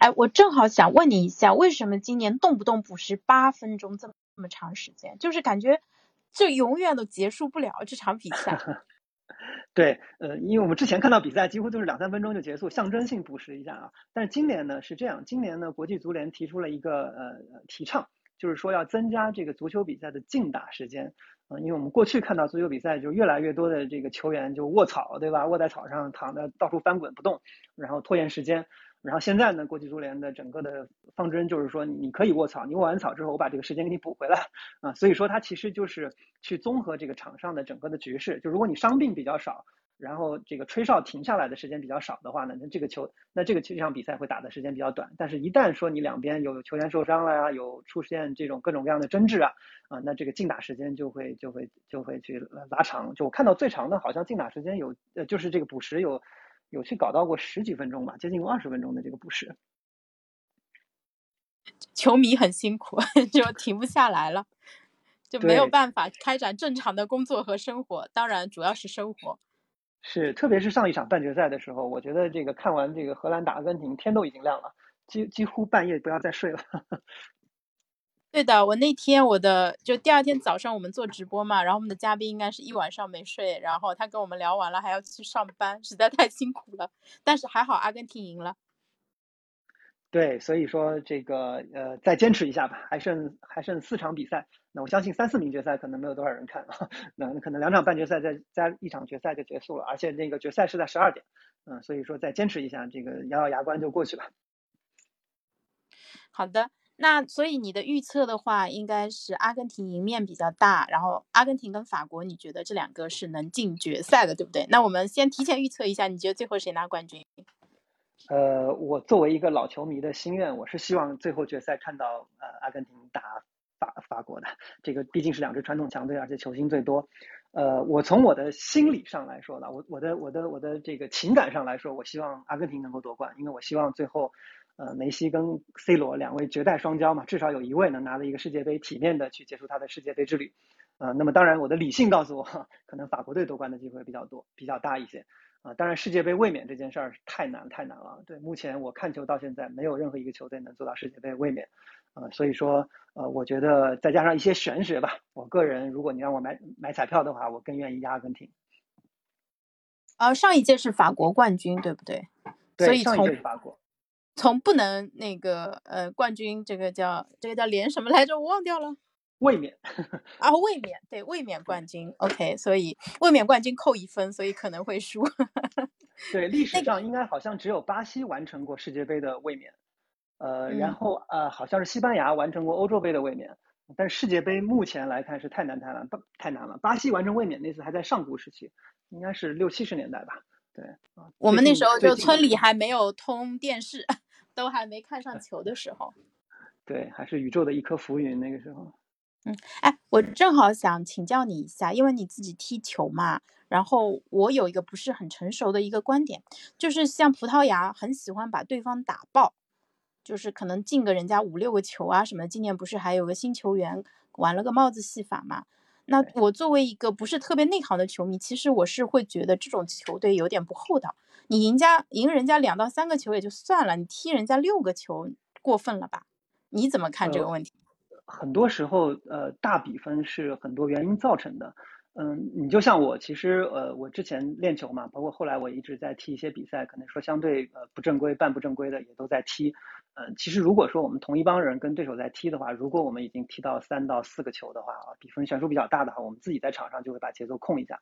哎，我正好想问你一下，为什么今年动不动补时八分钟这么长时间？就是感觉这永远都结束不了这场比赛。对，呃，因为我们之前看到比赛几乎都是两三分钟就结束，象征性补时一下啊。但是今年呢是这样，今年呢国际足联提出了一个呃提倡，就是说要增加这个足球比赛的竞打时间。啊，因为我们过去看到足球比赛，就越来越多的这个球员就卧草，对吧？卧在草上躺着，到处翻滚不动，然后拖延时间。然后现在呢，国际足联的整个的方针就是说，你可以卧草，你卧完草之后，我把这个时间给你补回来啊。所以说，它其实就是去综合这个场上的整个的局势。就如果你伤病比较少。然后这个吹哨停下来的时间比较少的话呢，那这个球，那这个这场比赛会打的时间比较短。但是，一旦说你两边有球员受伤了呀，有出现这种各种各样的争执啊，啊，那这个竞打时间就会就会就会去拉长。就我看到最长的好像竞打时间有，呃，就是这个补时有有去搞到过十几分钟吧，接近过二十分钟的这个补时。球迷很辛苦，就停不下来了。就没有办法开展正常的工作和生活。当然，主要是生活。是，特别是上一场半决赛的时候，我觉得这个看完这个荷兰打阿根廷，天都已经亮了，几几乎半夜不要再睡了。对的，我那天我的就第二天早上我们做直播嘛，然后我们的嘉宾应该是一晚上没睡，然后他跟我们聊完了还要去上班，实在太辛苦了。但是还好阿根廷赢了。对，所以说这个呃再坚持一下吧，还剩还剩四场比赛，那我相信三四名决赛可能没有多少人看啊，那可能两场半决赛再加一场决赛就结束了，而且那个决赛是在十二点，嗯，所以说再坚持一下，这个咬咬牙关就过去了。好的。那所以你的预测的话，应该是阿根廷赢面比较大，然后阿根廷跟法国，你觉得这两个是能进决赛的，对不对？那我们先提前预测一下，你觉得最后谁拿冠军？呃，我作为一个老球迷的心愿，我是希望最后决赛看到呃阿根廷打法法国的，这个毕竟是两支传统强队，而且球星最多。呃，我从我的心理上来说呢，我我的我的我的这个情感上来说，我希望阿根廷能够夺冠，因为我希望最后。呃，梅西跟 C 罗两位绝代双骄嘛，至少有一位能拿了一个世界杯，体面的去结束他的世界杯之旅。呃，那么当然，我的理性告诉我，可能法国队夺冠的机会比较多，比较大一些。啊，当然世界杯卫冕这件事儿太难太难了。对，目前我看球到现在，没有任何一个球队能做到世界杯卫冕。呃，所以说，呃，我觉得再加上一些玄学吧，我个人如果你让我买买彩票的话，我更愿意压阿根廷。呃，上一届是法国冠军，对不对？对，上一届是法国。从不能那个呃冠军这个叫这个叫连什么来着？我忘掉了。卫冕 啊，卫冕对卫冕冠军。OK，所以卫冕冠军扣一分，所以可能会输。对，历史上应该好像只有巴西完成过世界杯的卫冕，呃，然后呃好像是西班牙完成过欧洲杯的卫冕，但世界杯目前来看是太难太难不太难了。巴西完成卫冕那次还在上古时期，应该是六七十年代吧。对，我们那时候就村里还没有通电视。都还没看上球的时候，对，还是宇宙的一颗浮云。那个时候，嗯，哎，我正好想请教你一下，因为你自己踢球嘛，然后我有一个不是很成熟的一个观点，就是像葡萄牙很喜欢把对方打爆，就是可能进个人家五六个球啊什么。今年不是还有个新球员玩了个帽子戏法嘛？那我作为一个不是特别内行的球迷，其实我是会觉得这种球队有点不厚道。你赢家赢人家两到三个球也就算了，你踢人家六个球过分了吧？你怎么看这个问题？很多时候，呃，大比分是很多原因造成的。嗯，你就像我，其实呃，我之前练球嘛，包括后来我一直在踢一些比赛，可能说相对呃不正规、半不正规的也都在踢。嗯，其实如果说我们同一帮人跟对手在踢的话，如果我们已经踢到三到四个球的话啊，比分悬殊比较大的话，我们自己在场上就会把节奏控一下，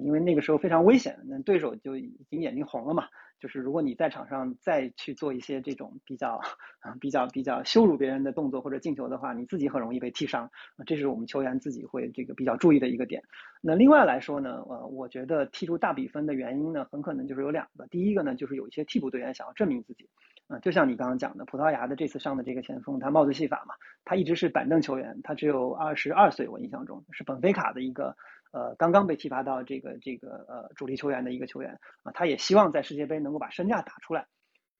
因为那个时候非常危险，那对手就已经眼睛红了嘛。就是如果你在场上再去做一些这种比较比较比较羞辱别人的动作或者进球的话，你自己很容易被踢伤，这是我们球员自己会这个比较注意的一个点。那另外来说呢，呃，我觉得踢出大比分的原因呢，很可能就是有两个。第一个呢，就是有一些替补队员想要证明自己。啊，就像你刚刚讲的，葡萄牙的这次上的这个前锋，他帽子戏法嘛，他一直是板凳球员，他只有二十二岁，我印象中是本菲卡的一个，呃，刚刚被提拔到这个这个呃主力球员的一个球员啊，他也希望在世界杯能够把身价打出来。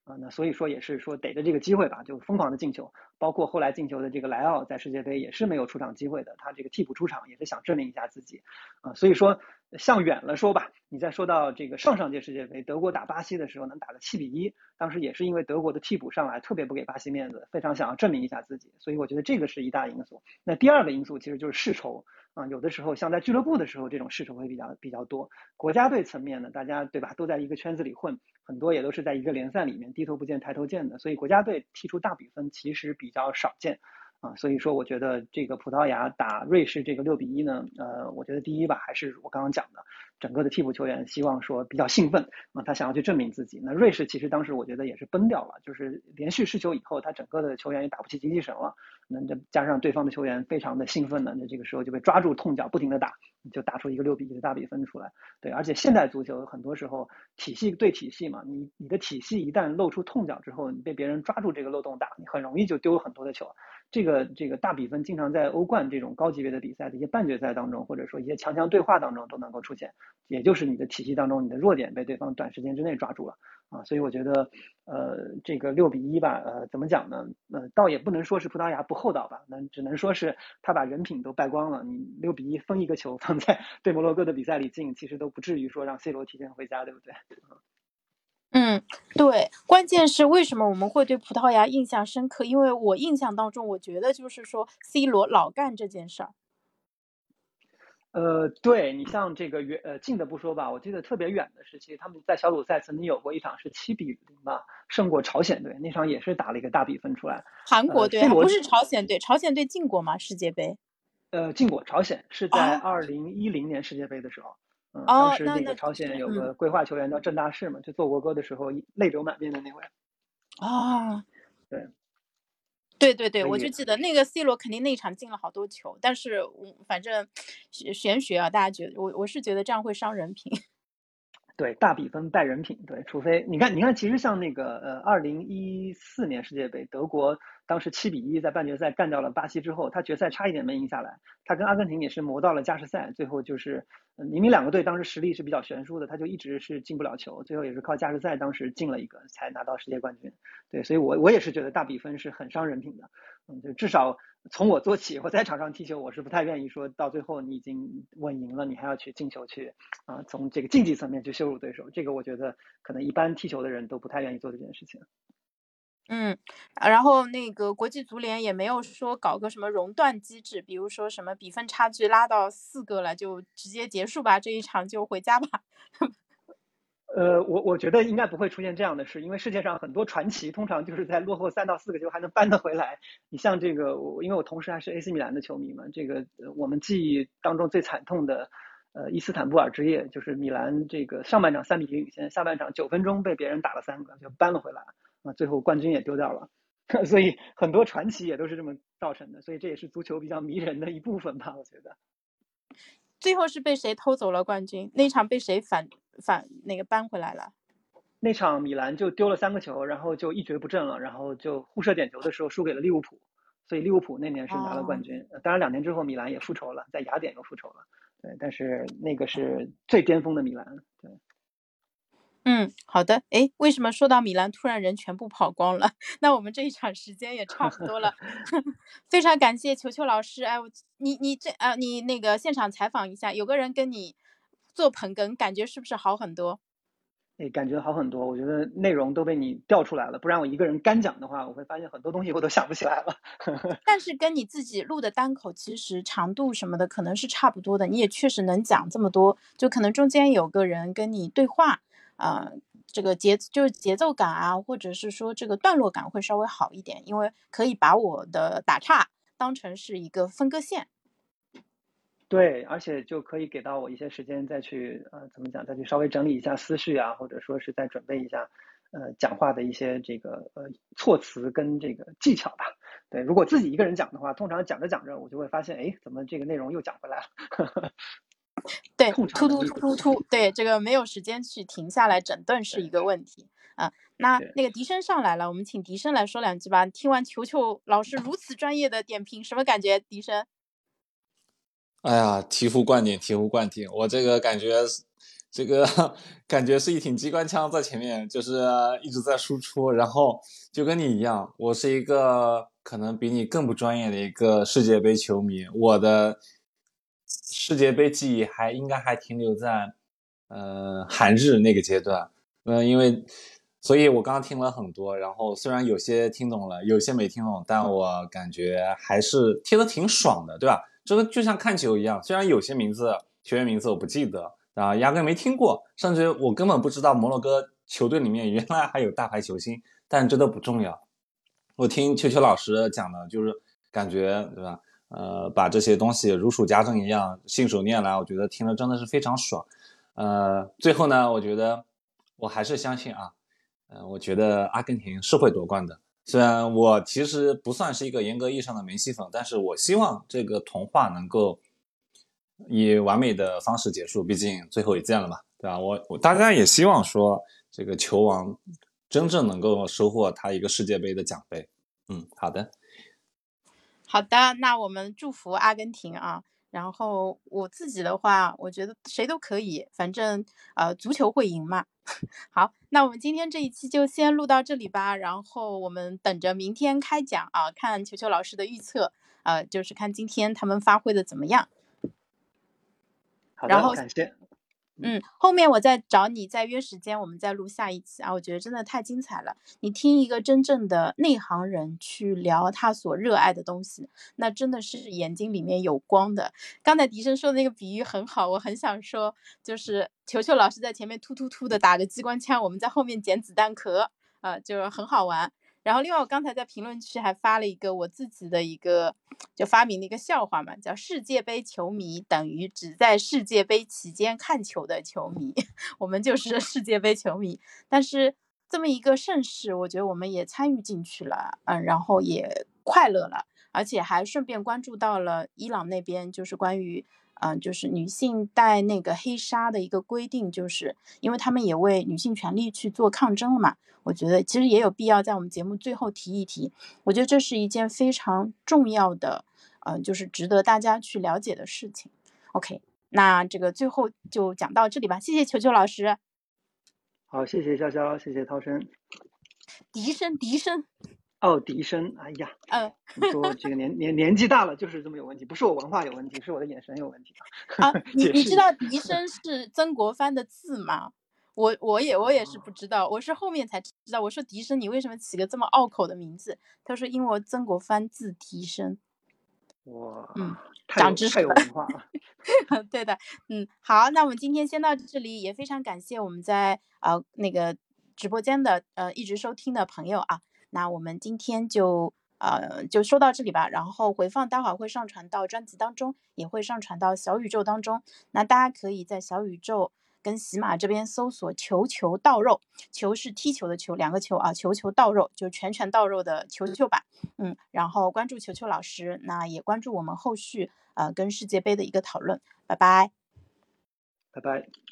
啊，那所以说也是说逮着这个机会吧，就疯狂的进球，包括后来进球的这个莱奥在世界杯也是没有出场机会的，他这个替补出场也是想证明一下自己，啊，所以说向远了说吧，你再说到这个上上届世界杯德国打巴西的时候能打个七比一，当时也是因为德国的替补上来特别不给巴西面子，非常想要证明一下自己，所以我觉得这个是一大因素。那第二个因素其实就是世仇。啊，有的时候像在俱乐部的时候，这种世仇会比较比较多。国家队层面呢，大家对吧，都在一个圈子里混，很多也都是在一个联赛里面低头不见抬头见的，所以国家队踢出大比分其实比较少见。啊，所以说我觉得这个葡萄牙打瑞士这个六比一呢，呃，我觉得第一吧，还是我刚刚讲的。整个的替补球员希望说比较兴奋啊，他想要去证明自己。那瑞士其实当时我觉得也是崩掉了，就是连续失球以后，他整个的球员也打不起精气神了。那这加上对方的球员非常的兴奋呢，那这个时候就被抓住痛脚，不停的打，就打出一个六比一的大比分出来。对，而且现代足球很多时候体系对体系嘛，你你的体系一旦露出痛脚之后，你被别人抓住这个漏洞打，你很容易就丢很多的球。这个这个大比分经常在欧冠这种高级别的比赛的一些半决赛当中，或者说一些强强对话当中都能够出现。也就是你的体系当中你的弱点被对方短时间之内抓住了啊，所以我觉得呃这个六比一吧，呃怎么讲呢？呃倒也不能说是葡萄牙不厚道吧，那只能说是他把人品都败光了。你六比一分一个球放在 对摩洛哥的比赛里进，其实都不至于说让 C 罗提前回家，对不对？嗯，对，关键是为什么我们会对葡萄牙印象深刻？因为我印象当中，我觉得就是说 C 罗老干这件事儿。呃，对你像这个远呃近的不说吧，我记得特别远的时期，他们在小组赛曾经有过一场是七比零吧，胜过朝鲜队，那场也是打了一个大比分出来。韩国队不是朝鲜队，朝鲜队进过吗？世界杯？呃，进过，朝鲜是在二零一零年世界杯的时候。嗯，当时那个朝鲜有个规划球员叫郑大世嘛，就做国歌的时候泪流满面的那位。啊，对，对对对，我就记得那个 C 罗肯定那场进了好多球，但是我反正玄学啊，大家觉得我我是觉得这样会伤人品。对，大比分败人品，对，除非你看，你看，其实像那个呃，二零一四年世界杯，德国当时七比一在半决赛干掉了巴西之后，他决赛差一点没赢下来，他跟阿根廷也是磨到了加时赛，最后就是明明两个队当时实力是比较悬殊的，他就一直是进不了球，最后也是靠加时赛当时进了一个才拿到世界冠军。对，所以我我也是觉得大比分是很伤人品的，嗯，就至少。从我做起，我在场上踢球，我是不太愿意说到最后你已经稳赢了，你还要去进球去啊，从这个竞技层面去羞辱对手，这个我觉得可能一般踢球的人都不太愿意做这件事情。嗯，然后那个国际足联也没有说搞个什么熔断机制，比如说什么比分差距拉到四个了就直接结束吧，这一场就回家吧。呃，我我觉得应该不会出现这样的事，因为世界上很多传奇通常就是在落后三到四个球还能扳得回来。你像这个，我因为我同时还是 AC 米兰的球迷嘛，这个我们记忆当中最惨痛的，呃，伊斯坦布尔之夜，就是米兰这个上半场三比零领先，下半场九分钟被别人打了三个就扳了回来，啊，最后冠军也丢掉了。所以很多传奇也都是这么造成的，所以这也是足球比较迷人的一部分吧，我觉得。最后是被谁偷走了冠军？那场被谁反？反那个扳回来了，那场米兰就丢了三个球，然后就一蹶不振了，然后就互射点球的时候输给了利物浦，所以利物浦那年是拿了冠军。当然两年之后米兰也复仇了，在雅典又复仇了，对，但是那个是最巅峰的米兰，对。嗯，好的。哎，为什么说到米兰突然人全部跑光了？那我们这一场时间也差不多了 非常感谢球球老师。哎，我你你这啊，你那个现场采访一下，有个人跟你。做捧哏感觉是不是好很多？哎，感觉好很多。我觉得内容都被你调出来了，不然我一个人干讲的话，我会发现很多东西我都想不起来了。但是跟你自己录的单口，其实长度什么的可能是差不多的，你也确实能讲这么多。就可能中间有个人跟你对话，啊，这个节就是节奏感啊，或者是说这个段落感会稍微好一点，因为可以把我的打岔当成是一个分割线。对，而且就可以给到我一些时间再去呃，怎么讲，再去稍微整理一下思绪啊，或者说是再准备一下呃讲话的一些这个呃措辞跟这个技巧吧。对，如果自己一个人讲的话，通常讲着讲着，我就会发现，哎，怎么这个内容又讲回来了？对，突突突突突，对，这个没有时间去停下来整顿是一个问题啊。那那个笛声上来了，我们请笛声来说两句吧。听完球球老师如此专业的点评，什么感觉？笛声？哎呀，醍醐灌顶，醍醐灌顶！我这个感觉，这个感觉是一挺机关枪在前面，就是一直在输出。然后就跟你一样，我是一个可能比你更不专业的一个世界杯球迷。我的世界杯记忆还应该还停留在呃韩日那个阶段。嗯，因为所以我刚刚听了很多，然后虽然有些听懂了，有些没听懂，但我感觉还是听得挺爽的，对吧？这个就像看球一样，虽然有些名字球员名字我不记得啊，压根没听过，甚至我根本不知道摩洛哥球队里面原来还有大牌球星，但这都不重要。我听球球老师讲的，就是感觉对吧？呃，把这些东西如数家珍一样信手拈来，我觉得听了真的是非常爽。呃，最后呢，我觉得我还是相信啊，呃，我觉得阿根廷是会夺冠的。虽然我其实不算是一个严格意义上的梅西粉，但是我希望这个童话能够以完美的方式结束。毕竟最后一届了嘛，对吧？我我大家也希望说这个球王真正能够收获他一个世界杯的奖杯。嗯，好的，好的，那我们祝福阿根廷啊。然后我自己的话，我觉得谁都可以，反正呃足球会赢嘛。好，那我们今天这一期就先录到这里吧，然后我们等着明天开讲啊，看球球老师的预测，呃，就是看今天他们发挥的怎么样。好然后的，感谢。嗯，后面我再找你再约时间，我们再录下一期啊！我觉得真的太精彩了。你听一个真正的内行人去聊他所热爱的东西，那真的是眼睛里面有光的。刚才迪生说的那个比喻很好，我很想说，就是球球老师在前面突突突的打着机关枪，我们在后面捡子弹壳，啊，就很好玩。然后另外，我刚才在评论区还发了一个我自己的一个就发明的一个笑话嘛，叫世界杯球迷等于只在世界杯期间看球的球迷，我们就是世界杯球迷。但是这么一个盛世，我觉得我们也参与进去了，嗯，然后也快乐了，而且还顺便关注到了伊朗那边就是关于。嗯，就是女性戴那个黑纱的一个规定，就是因为他们也为女性权利去做抗争了嘛。我觉得其实也有必要在我们节目最后提一提。我觉得这是一件非常重要的，嗯，就是值得大家去了解的事情。OK，那这个最后就讲到这里吧。谢谢球球老师，好，谢谢潇潇，谢谢涛声。笛声，笛声。哦，笛声，哎呀，嗯，你说这个年年年纪大了就是这么有问题，不是我文化有问题，是我的眼神有问题啊。你你知道笛声是曾国藩的字吗？我我也我也是不知道，我是后面才知道。我说笛声，你为什么起个这么拗口的名字？他说因为曾国藩字笛声。哇，嗯，长知识了太有文化了。对的，嗯，好，那我们今天先到这里，也非常感谢我们在呃那个直播间的呃一直收听的朋友啊。那我们今天就呃就说到这里吧，然后回放待会儿会上传到专辑当中，也会上传到小宇宙当中。那大家可以在小宇宙跟喜马这边搜索“球球到肉”，球是踢球的球，两个球啊，球球到肉就拳拳到肉的球球版。嗯，然后关注球球老师，那也关注我们后续呃跟世界杯的一个讨论。拜拜。拜拜。